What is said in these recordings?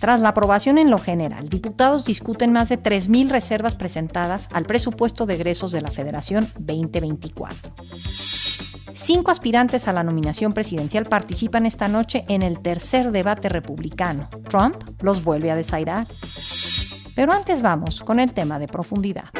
Tras la aprobación en lo general, diputados discuten más de 3.000 reservas presentadas al presupuesto de egresos de la Federación 2024. Cinco aspirantes a la nominación presidencial participan esta noche en el tercer debate republicano. Trump los vuelve a desairar. Pero antes vamos con el tema de profundidad.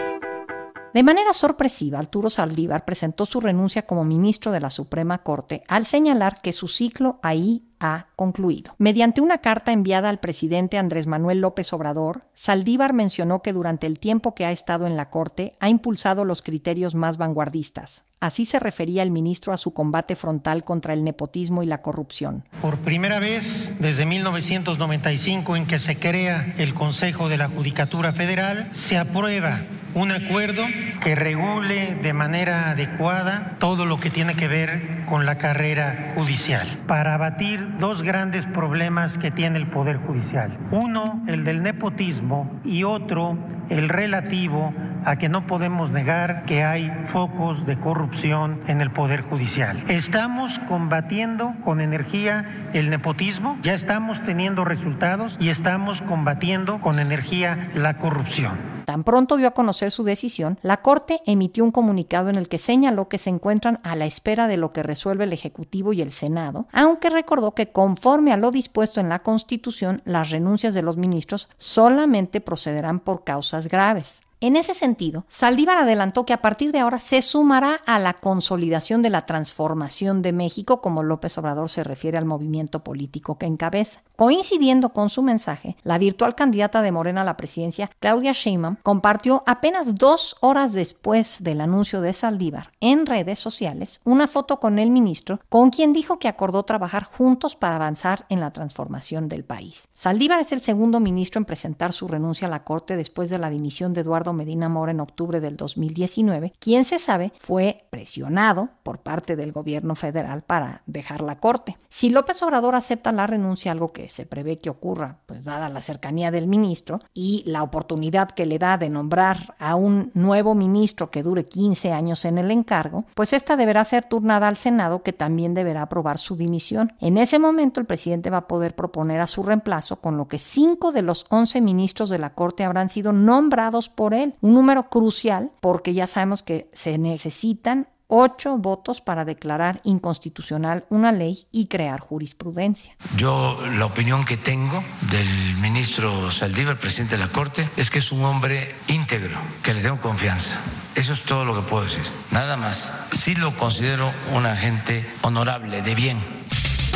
De manera sorpresiva, Arturo Saldívar presentó su renuncia como ministro de la Suprema Corte al señalar que su ciclo ahí ha concluido. Mediante una carta enviada al presidente Andrés Manuel López Obrador, Saldívar mencionó que durante el tiempo que ha estado en la Corte ha impulsado los criterios más vanguardistas. Así se refería el ministro a su combate frontal contra el nepotismo y la corrupción. Por primera vez desde 1995 en que se crea el Consejo de la Judicatura Federal, se aprueba un acuerdo que regule de manera adecuada todo lo que tiene que ver con la carrera judicial para abatir dos grandes problemas que tiene el Poder Judicial. Uno, el del nepotismo y otro, el relativo a que no podemos negar que hay focos de corrupción en el Poder Judicial. Estamos combatiendo con energía el nepotismo, ya estamos teniendo resultados y estamos combatiendo con energía la corrupción. Tan pronto dio a conocer su decisión, la Corte emitió un comunicado en el que señaló que se encuentran a la espera de lo que resuelve el Ejecutivo y el Senado, aunque recordó que conforme a lo dispuesto en la Constitución, las renuncias de los ministros solamente procederán por causas graves. En ese sentido, Saldívar adelantó que a partir de ahora se sumará a la consolidación de la transformación de México, como López Obrador se refiere al movimiento político que encabeza. Coincidiendo con su mensaje, la virtual candidata de Morena a la presidencia, Claudia Sheinbaum, compartió apenas dos horas después del anuncio de Saldívar en redes sociales una foto con el ministro, con quien dijo que acordó trabajar juntos para avanzar en la transformación del país. Saldívar es el segundo ministro en presentar su renuncia a la Corte después de la dimisión de Eduardo Medina Mora en octubre del 2019, quien se sabe fue presionado por parte del gobierno federal para dejar la corte. Si López Obrador acepta la renuncia, algo que se prevé que ocurra, pues dada la cercanía del ministro y la oportunidad que le da de nombrar a un nuevo ministro que dure 15 años en el encargo, pues esta deberá ser turnada al Senado que también deberá aprobar su dimisión. En ese momento el presidente va a poder proponer a su reemplazo, con lo que cinco de los 11 ministros de la Corte habrán sido nombrados por él un número crucial porque ya sabemos que se necesitan ocho votos para declarar inconstitucional una ley y crear jurisprudencia. Yo la opinión que tengo del ministro Saldívar, presidente de la Corte, es que es un hombre íntegro, que le tengo confianza. Eso es todo lo que puedo decir. Nada más. Sí lo considero un agente honorable, de bien.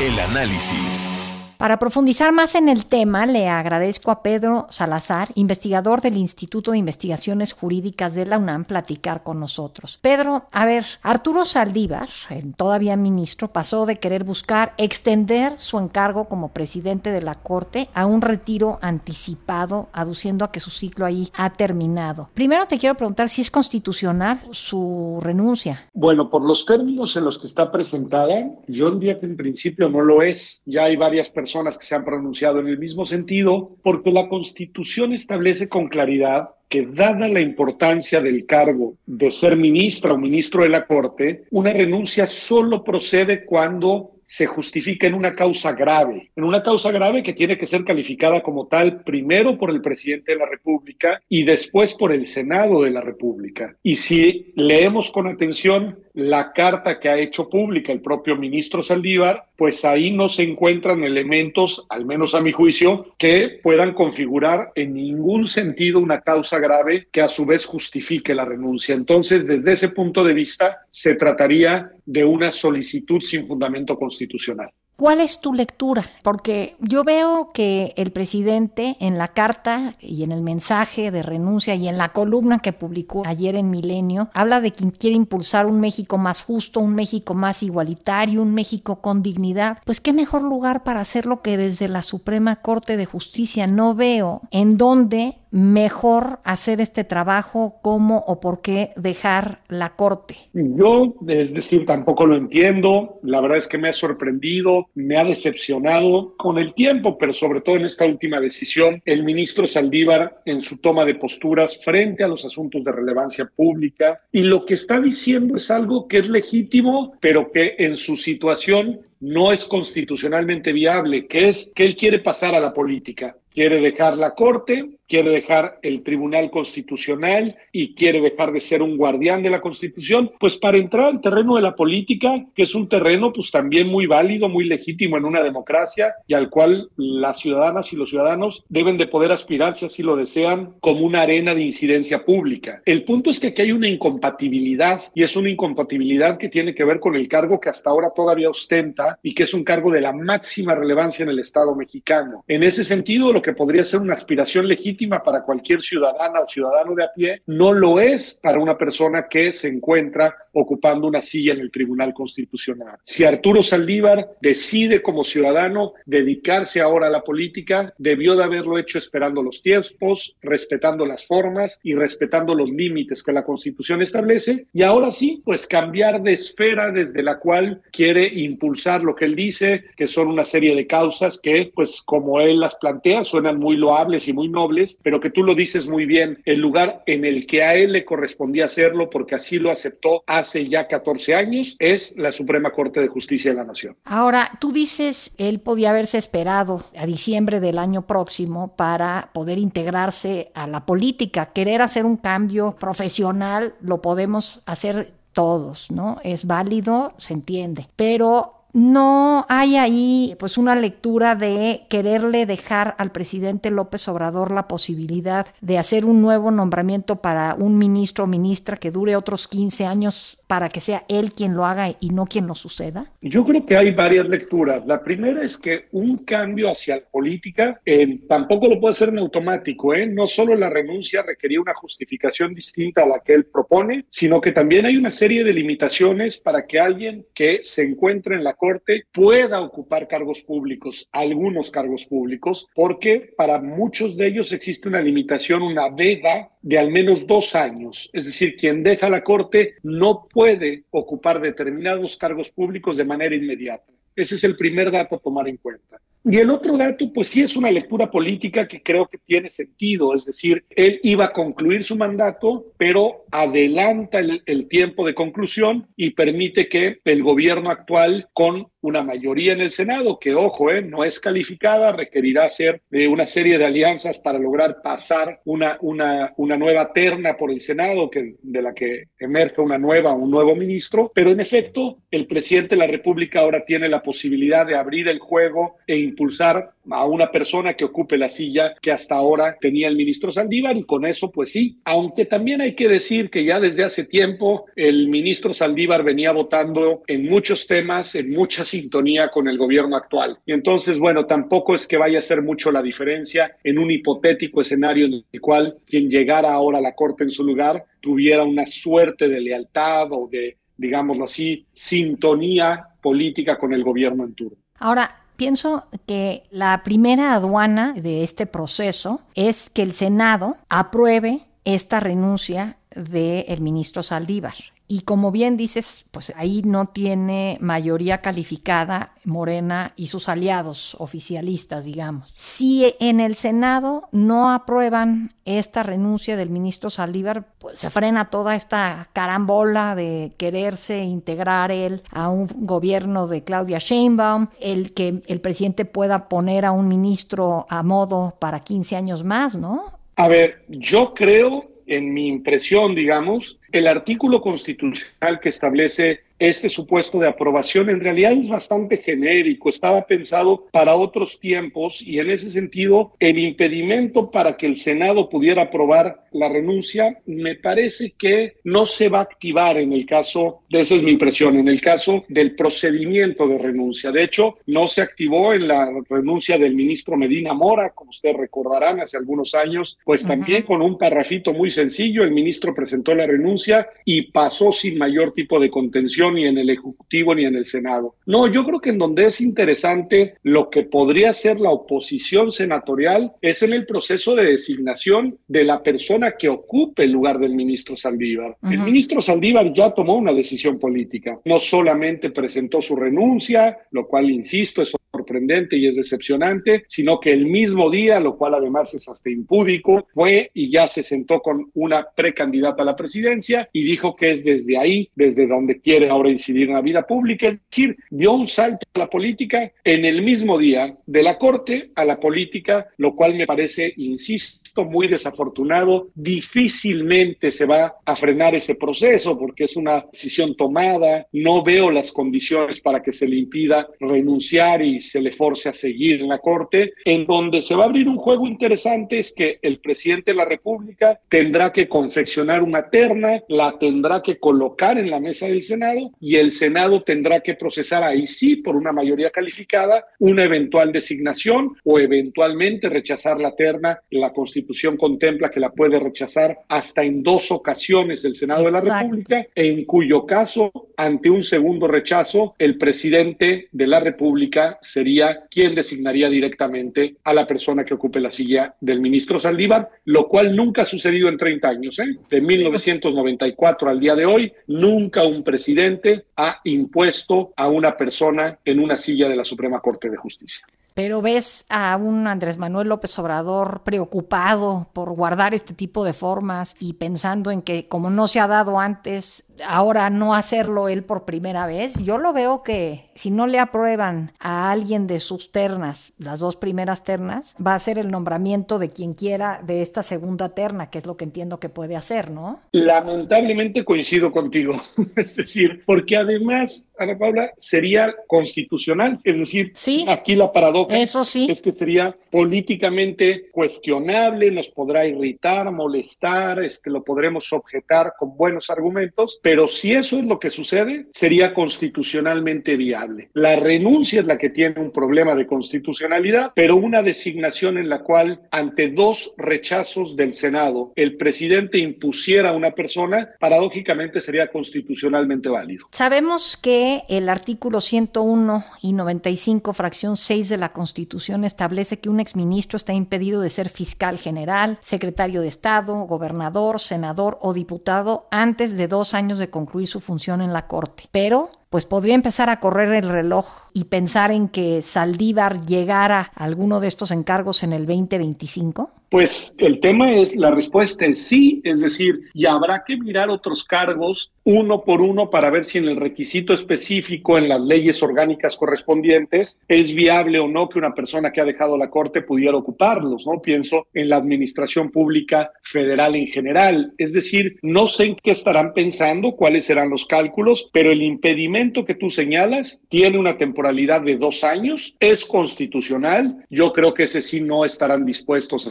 El análisis. Para profundizar más en el tema, le agradezco a Pedro Salazar, investigador del Instituto de Investigaciones Jurídicas de la UNAM, platicar con nosotros. Pedro, a ver, Arturo Saldívar, todavía ministro, pasó de querer buscar extender su encargo como presidente de la Corte a un retiro anticipado, aduciendo a que su ciclo ahí ha terminado. Primero te quiero preguntar si es constitucional su renuncia. Bueno, por los términos en los que está presentada, yo diría que en principio no lo es. Ya hay varias personas que se han pronunciado en el mismo sentido, porque la Constitución establece con claridad que dada la importancia del cargo de ser ministra o ministro de la Corte, una renuncia solo procede cuando se justifica en una causa grave, en una causa grave que tiene que ser calificada como tal primero por el presidente de la República y después por el Senado de la República. Y si leemos con atención la carta que ha hecho pública el propio ministro Saldívar, pues ahí no se encuentran elementos, al menos a mi juicio, que puedan configurar en ningún sentido una causa grave que a su vez justifique la renuncia. Entonces, desde ese punto de vista, se trataría de una solicitud sin fundamento constitucional. ¿Cuál es tu lectura? Porque yo veo que el presidente en la carta y en el mensaje de renuncia y en la columna que publicó ayer en Milenio habla de quien quiere impulsar un México más justo, un México más igualitario, un México con dignidad. Pues qué mejor lugar para hacerlo que desde la Suprema Corte de Justicia. No veo en dónde mejor hacer este trabajo, cómo o por qué dejar la Corte. Yo, es decir, tampoco lo entiendo. La verdad es que me ha sorprendido, me ha decepcionado con el tiempo, pero sobre todo en esta última decisión, el ministro Saldívar en su toma de posturas frente a los asuntos de relevancia pública. Y lo que está diciendo es algo que es legítimo, pero que en su situación no es constitucionalmente viable, que es que él quiere pasar a la política, quiere dejar la Corte, quiere dejar el Tribunal Constitucional y quiere dejar de ser un guardián de la Constitución, pues para entrar al terreno de la política, que es un terreno pues también muy válido, muy legítimo en una democracia y al cual las ciudadanas y los ciudadanos deben de poder aspirar, si así lo desean, como una arena de incidencia pública. El punto es que aquí hay una incompatibilidad y es una incompatibilidad que tiene que ver con el cargo que hasta ahora todavía ostenta y que es un cargo de la máxima relevancia en el Estado mexicano. En ese sentido, lo que podría ser una aspiración legítima para cualquier ciudadana o ciudadano de a pie, no lo es para una persona que se encuentra ocupando una silla en el Tribunal Constitucional. Si Arturo Saldívar decide como ciudadano dedicarse ahora a la política, debió de haberlo hecho esperando los tiempos, respetando las formas y respetando los límites que la Constitución establece. Y ahora sí, pues cambiar de esfera desde la cual quiere impulsar lo que él dice, que son una serie de causas que, pues como él las plantea, suenan muy loables y muy nobles, pero que tú lo dices muy bien, el lugar en el que a él le correspondía hacerlo, porque así lo aceptó hace ya 14 años, es la Suprema Corte de Justicia de la Nación. Ahora, tú dices, él podía haberse esperado a diciembre del año próximo para poder integrarse a la política, querer hacer un cambio profesional, lo podemos hacer todos, ¿no? Es válido, se entiende, pero no hay ahí pues una lectura de quererle dejar al presidente López Obrador la posibilidad de hacer un nuevo nombramiento para un ministro o ministra que dure otros 15 años para que sea él quien lo haga y no quien lo suceda? Yo creo que hay varias lecturas. La primera es que un cambio hacia la política eh, tampoco lo puede hacer en automático. ¿eh? No solo la renuncia requería una justificación distinta a la que él propone, sino que también hay una serie de limitaciones para que alguien que se encuentre en la Corte pueda ocupar cargos públicos, algunos cargos públicos, porque para muchos de ellos existe una limitación, una veda de al menos dos años. Es decir, quien deja la Corte no puede ocupar determinados cargos públicos de manera inmediata. Ese es el primer dato a tomar en cuenta. Y el otro dato, pues sí es una lectura política que creo que tiene sentido, es decir, él iba a concluir su mandato, pero adelanta el, tiempo de conclusión y permite que el gobierno actual, con una mayoría en el Senado, que ojo, eh, no es calificada, requerirá hacer de una serie de alianzas para lograr pasar una, una, una nueva terna por el Senado, que, de la que emerge una nueva, un nuevo ministro, pero en efecto, el presidente de la República ahora tiene la posibilidad de abrir el juego e impulsar a una persona que ocupe la silla que hasta ahora tenía el ministro Saldívar y con eso pues sí, aunque también hay que decir que ya desde hace tiempo el ministro Saldívar venía votando en muchos temas, en mucha sintonía con el gobierno actual. Y entonces, bueno, tampoco es que vaya a ser mucho la diferencia en un hipotético escenario en el cual quien llegara ahora a la corte en su lugar tuviera una suerte de lealtad o de, digámoslo así, sintonía política con el gobierno en turno. Ahora, pienso que la primera aduana de este proceso es que el Senado apruebe esta renuncia del ministro Saldívar. Y como bien dices, pues ahí no tiene mayoría calificada Morena y sus aliados oficialistas, digamos. Si en el Senado no aprueban esta renuncia del ministro Saldívar, pues se frena toda esta carambola de quererse integrar él a un gobierno de Claudia Sheinbaum, el que el presidente pueda poner a un ministro a modo para 15 años más, ¿no? A ver, yo creo en mi impresión, digamos, el artículo constitucional que establece este supuesto de aprobación. En realidad es bastante genérico, estaba pensado para otros tiempos y en ese sentido el impedimento para que el Senado pudiera aprobar la renuncia me parece que no se va a activar en el caso, de esa es mi impresión, en el caso del procedimiento de renuncia. De hecho, no se activó en la renuncia del ministro Medina Mora, como ustedes recordarán, hace algunos años, pues también con un parrafito muy sencillo, el ministro presentó la renuncia y pasó sin mayor tipo de contención ni en el Ejecutivo ni en el Senado. No, yo creo que en donde es interesante lo que podría ser la oposición senatorial es en el proceso de designación de la persona que ocupe el lugar del ministro Saldívar. El ministro Saldívar ya tomó una decisión política. No solamente presentó su renuncia, lo cual, insisto, es sorprendente y es decepcionante, sino que el mismo día, lo cual además es hasta impúdico, fue y ya se sentó con una precandidata a la presidencia y dijo que es desde ahí, desde donde quiere ahora incidir en la vida pública, es decir, dio un salto a la política en el mismo día, de la corte a la política, lo cual me parece, insisto, muy desafortunado, difícilmente se va a frenar ese proceso porque es una decisión tomada, no veo las condiciones para que se le impida renunciar y se le force a seguir en la Corte, en donde se va a abrir un juego interesante es que el presidente de la República tendrá que confeccionar una terna, la tendrá que colocar en la mesa del Senado y el Senado tendrá que procesar ahí sí por una mayoría calificada una eventual designación o eventualmente rechazar la terna, la Constitución contempla que la puede rechazar hasta en dos ocasiones el Senado de la República, en cuyo caso, ante un segundo rechazo, el presidente de la República sería quien designaría directamente a la persona que ocupe la silla del ministro Saldívar, lo cual nunca ha sucedido en 30 años. ¿eh? De 1994 al día de hoy, nunca un presidente ha impuesto a una persona en una silla de la Suprema Corte de Justicia pero ves a un Andrés Manuel López Obrador preocupado por guardar este tipo de formas y pensando en que como no se ha dado antes, ahora no hacerlo él por primera vez. Yo lo veo que si no le aprueban a alguien de sus ternas, las dos primeras ternas, va a ser el nombramiento de quien quiera de esta segunda terna, que es lo que entiendo que puede hacer, ¿no? Lamentablemente coincido contigo. es decir, porque además, Ana Paula, sería constitucional. Es decir, ¿Sí? aquí la paradoja Eso sí. es que sería políticamente cuestionable, nos podrá irritar, molestar, es que lo podremos objetar con buenos argumentos, pero si eso es lo que sucede, sería constitucionalmente viable. La renuncia es la que tiene un problema de constitucionalidad, pero una designación en la cual ante dos rechazos del Senado el presidente impusiera a una persona, paradójicamente sería constitucionalmente válido. Sabemos que el artículo 101 y 95, fracción 6 de la Constitución establece que un exministro está impedido de ser fiscal general, secretario de Estado, gobernador, senador o diputado antes de dos años de concluir su función en la Corte. Pero pues podría empezar a correr el reloj y pensar en que Saldívar llegara a alguno de estos encargos en el 2025? Pues el tema es, la respuesta es sí, es decir, y habrá que mirar otros cargos uno por uno para ver si en el requisito específico en las leyes orgánicas correspondientes es viable o no que una persona que ha dejado la Corte pudiera ocuparlos, ¿no? Pienso en la administración pública federal en general. Es decir, no sé en qué estarán pensando, cuáles serán los cálculos, pero el impedimento que tú señalas tiene una temporalidad de dos años, es constitucional. Yo creo que ese sí no estarán dispuestos a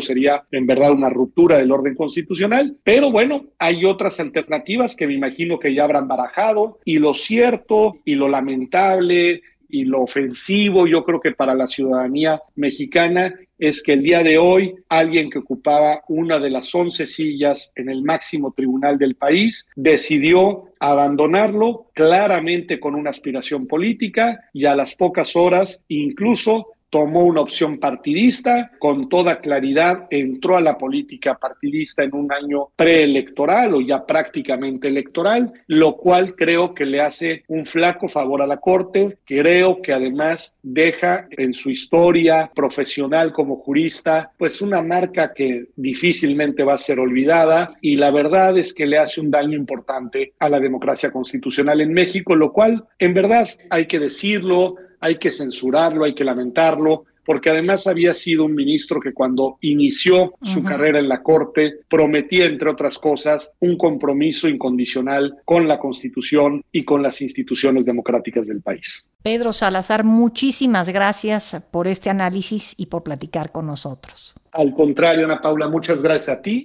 sería en verdad una ruptura del orden constitucional, pero bueno, hay otras alternativas que me imagino que ya habrán barajado. Y lo cierto y lo lamentable y lo ofensivo, yo creo que para la ciudadanía mexicana es que el día de hoy alguien que ocupaba una de las 11 sillas en el máximo tribunal del país decidió abandonarlo claramente con una aspiración política y a las pocas horas incluso tomó una opción partidista, con toda claridad entró a la política partidista en un año preelectoral o ya prácticamente electoral, lo cual creo que le hace un flaco favor a la Corte, creo que además deja en su historia profesional como jurista pues una marca que difícilmente va a ser olvidada y la verdad es que le hace un daño importante a la democracia constitucional en México, lo cual en verdad hay que decirlo, hay que censurarlo, hay que lamentarlo, porque además había sido un ministro que cuando inició su carrera en la Corte prometía, entre otras cosas, un compromiso incondicional con la Constitución y con las instituciones democráticas del país. Pedro Salazar, muchísimas gracias por este análisis y por platicar con nosotros. Al contrario, Ana Paula, muchas gracias a ti.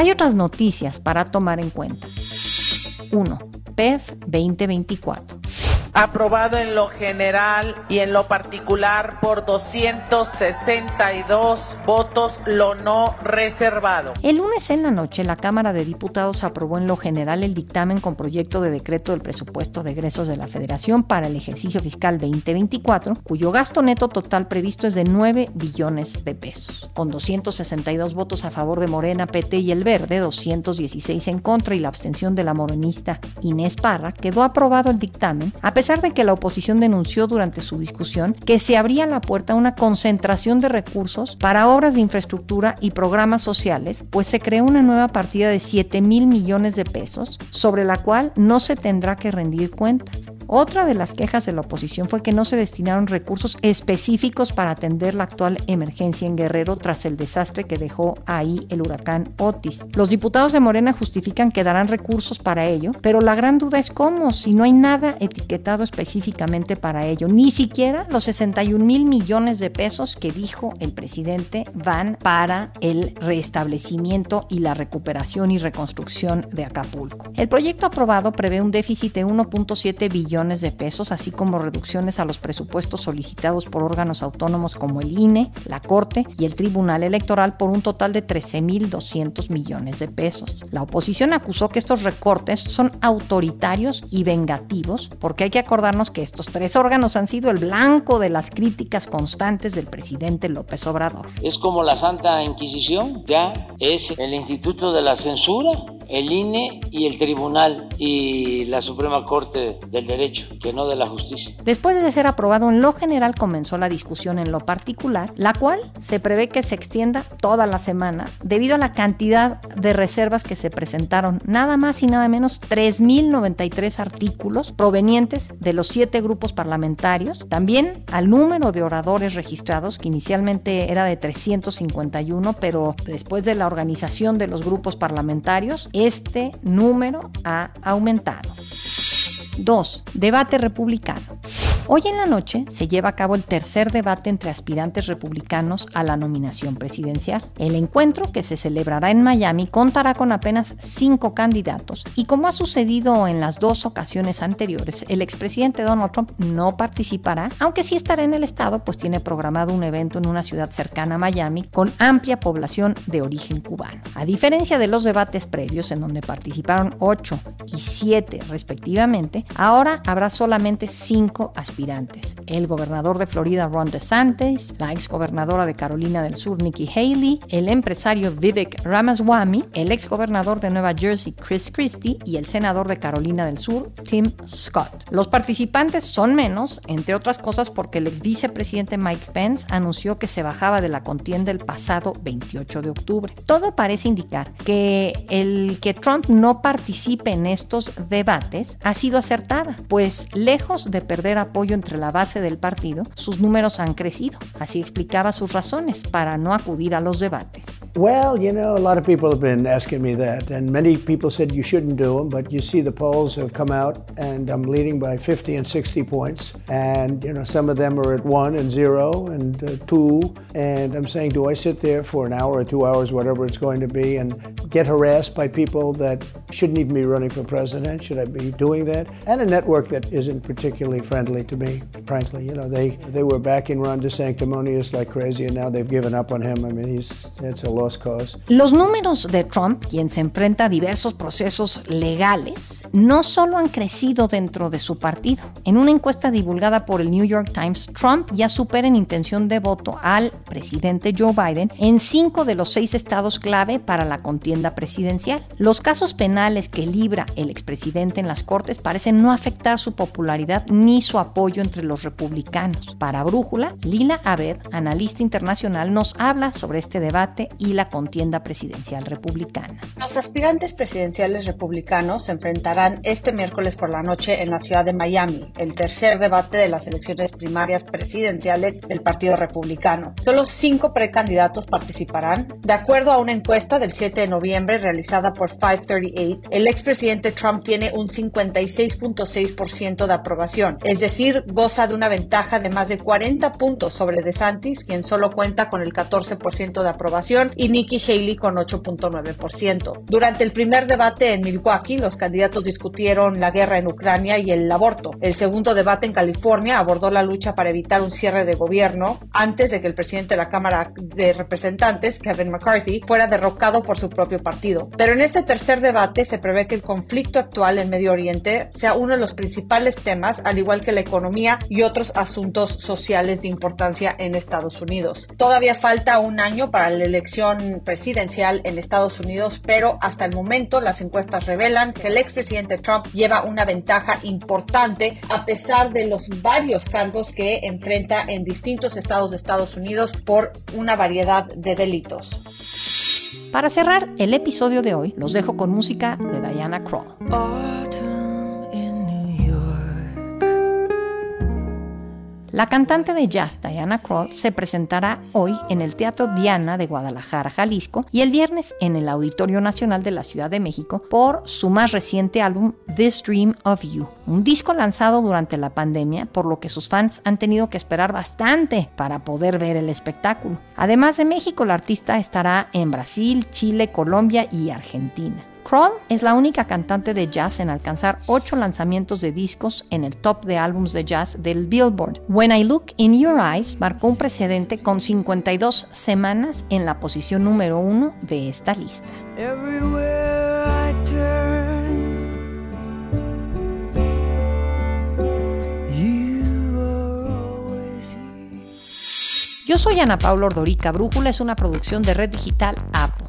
Hay otras noticias para tomar en cuenta. 1. PEF 2024 aprobado en lo general y en lo particular por 262 votos, lo no reservado. El lunes en la noche, la Cámara de Diputados aprobó en lo general el dictamen con proyecto de decreto del presupuesto de egresos de la Federación para el ejercicio fiscal 2024, cuyo gasto neto total previsto es de 9 billones de pesos. Con 262 votos a favor de Morena, PT y El Verde, 216 en contra y la abstención de la morenista Inés Parra, quedó aprobado el dictamen, pesar de que la oposición denunció durante su discusión que se abría la puerta a una concentración de recursos para obras de infraestructura y programas sociales, pues se creó una nueva partida de 7 mil millones de pesos, sobre la cual no se tendrá que rendir cuentas. Otra de las quejas de la oposición fue que no se destinaron recursos específicos para atender la actual emergencia en Guerrero tras el desastre que dejó ahí el huracán Otis. Los diputados de Morena justifican que darán recursos para ello, pero la gran duda es cómo, si no hay nada etiquetado específicamente para ello, ni siquiera los 61 mil millones de pesos que dijo el presidente van para el restablecimiento y la recuperación y reconstrucción de Acapulco. El proyecto aprobado prevé un déficit de 1.7 billones de pesos, así como reducciones a los presupuestos solicitados por órganos autónomos como el INE, la Corte y el Tribunal Electoral por un total de 13.200 millones de pesos. La oposición acusó que estos recortes son autoritarios y vengativos, porque hay que acordarnos que estos tres órganos han sido el blanco de las críticas constantes del presidente López Obrador. Es como la Santa Inquisición, ya es el Instituto de la Censura, el INE y el Tribunal y la Suprema Corte del Derecho que no de la justicia. Después de ser aprobado en lo general, comenzó la discusión en lo particular, la cual se prevé que se extienda toda la semana debido a la cantidad de reservas que se presentaron, nada más y nada menos 3.093 artículos provenientes de los siete grupos parlamentarios, también al número de oradores registrados, que inicialmente era de 351, pero después de la organización de los grupos parlamentarios, este número ha aumentado. 2. Debate republicano. Hoy en la noche se lleva a cabo el tercer debate entre aspirantes republicanos a la nominación presidencial. El encuentro, que se celebrará en Miami, contará con apenas cinco candidatos y como ha sucedido en las dos ocasiones anteriores, el expresidente Donald Trump no participará, aunque sí estará en el estado, pues tiene programado un evento en una ciudad cercana a Miami con amplia población de origen cubano. A diferencia de los debates previos en donde participaron 8 y 7 respectivamente, ahora habrá solamente cinco aspirantes el gobernador de Florida Ron DeSantis, la exgobernadora de Carolina del Sur Nikki Haley, el empresario Vivek Ramaswamy, el exgobernador de Nueva Jersey Chris Christie y el senador de Carolina del Sur Tim Scott. Los participantes son menos, entre otras cosas porque el ex vicepresidente Mike Pence anunció que se bajaba de la contienda el pasado 28 de octubre. Todo parece indicar que el que Trump no participe en estos debates ha sido acertada, pues lejos de perder apoyo entre la base del partido, sus números han crecido. Así explicaba sus razones para no acudir a los debates. Well, you know, a lot of people have been asking me that, and many people said you shouldn't do them, but you see the polls have come out, and I'm leading by 50 and 60 points, and, you know, some of them are at one and zero and uh, two, and I'm saying, do I sit there for an hour or two hours, whatever it's going to be, and get harassed by people that shouldn't even be running for president? Should I be doing that? And a network that isn't particularly friendly to me, frankly. You know, they, they were backing Ron DeSanctimonious like crazy, and now they've given up on him. I mean, he's, it's a lost cause. Los números de Trump, quien se enfrenta a diversos procesos legales, no solo han crecido dentro de su partido. En una encuesta divulgada por el New York Times, Trump ya supera en intención de voto al presidente Joe Biden en cinco de los seis estados clave para la contienda presidencial. Los casos penales que libra el expresidente en las cortes parecen no afectar su popularidad ni su apoyo entre los republicanos. Para Brújula, Lila Abed, analista internacional, nos habla sobre este debate y la contienda presidencial republicana. Los aspirantes presidenciales republicanos se enfrentarán este miércoles por la noche en la ciudad de Miami, el tercer debate de las elecciones primarias presidenciales del Partido Republicano. Solo cinco precandidatos participarán. De acuerdo a una encuesta del 7 de noviembre realizada por 538, el expresidente Trump tiene un 56.6% de aprobación, es decir, goza de una ventaja de más de 40 puntos sobre DeSantis, quien solo cuenta con el 14% de aprobación, y Nikki Haley con 8.9%. Durante el primer debate en Milwaukee, los candidatos discutieron la guerra en Ucrania y el aborto. El segundo debate en California abordó la lucha para evitar un cierre de gobierno antes de que el presidente de la Cámara de Representantes, Kevin McCarthy, fuera derrocado por su propio partido. Pero en este tercer debate se prevé que el conflicto actual en Medio Oriente sea uno de los principales temas, al igual que la economía y otros asuntos sociales de importancia en Estados Unidos. Todavía falta un año para la elección presidencial en Estados Unidos, pero hasta el momento las encuestas revelan que el expresidente Trump lleva una ventaja importante a pesar de los varios cargos que enfrenta en distintos estados de Estados Unidos por una variedad de delitos. Para cerrar el episodio de hoy, los dejo con música de Diana Krall. La cantante de jazz Diana Krall se presentará hoy en el Teatro Diana de Guadalajara, Jalisco, y el viernes en el Auditorio Nacional de la Ciudad de México por su más reciente álbum This Dream of You, un disco lanzado durante la pandemia, por lo que sus fans han tenido que esperar bastante para poder ver el espectáculo. Además de México, la artista estará en Brasil, Chile, Colombia y Argentina. Kroll es la única cantante de jazz en alcanzar ocho lanzamientos de discos en el top de álbumes de jazz del Billboard. When I Look in Your Eyes marcó un precedente con 52 semanas en la posición número uno de esta lista. Yo soy Ana Paula Ordorica. Brújula es una producción de Red Digital APO.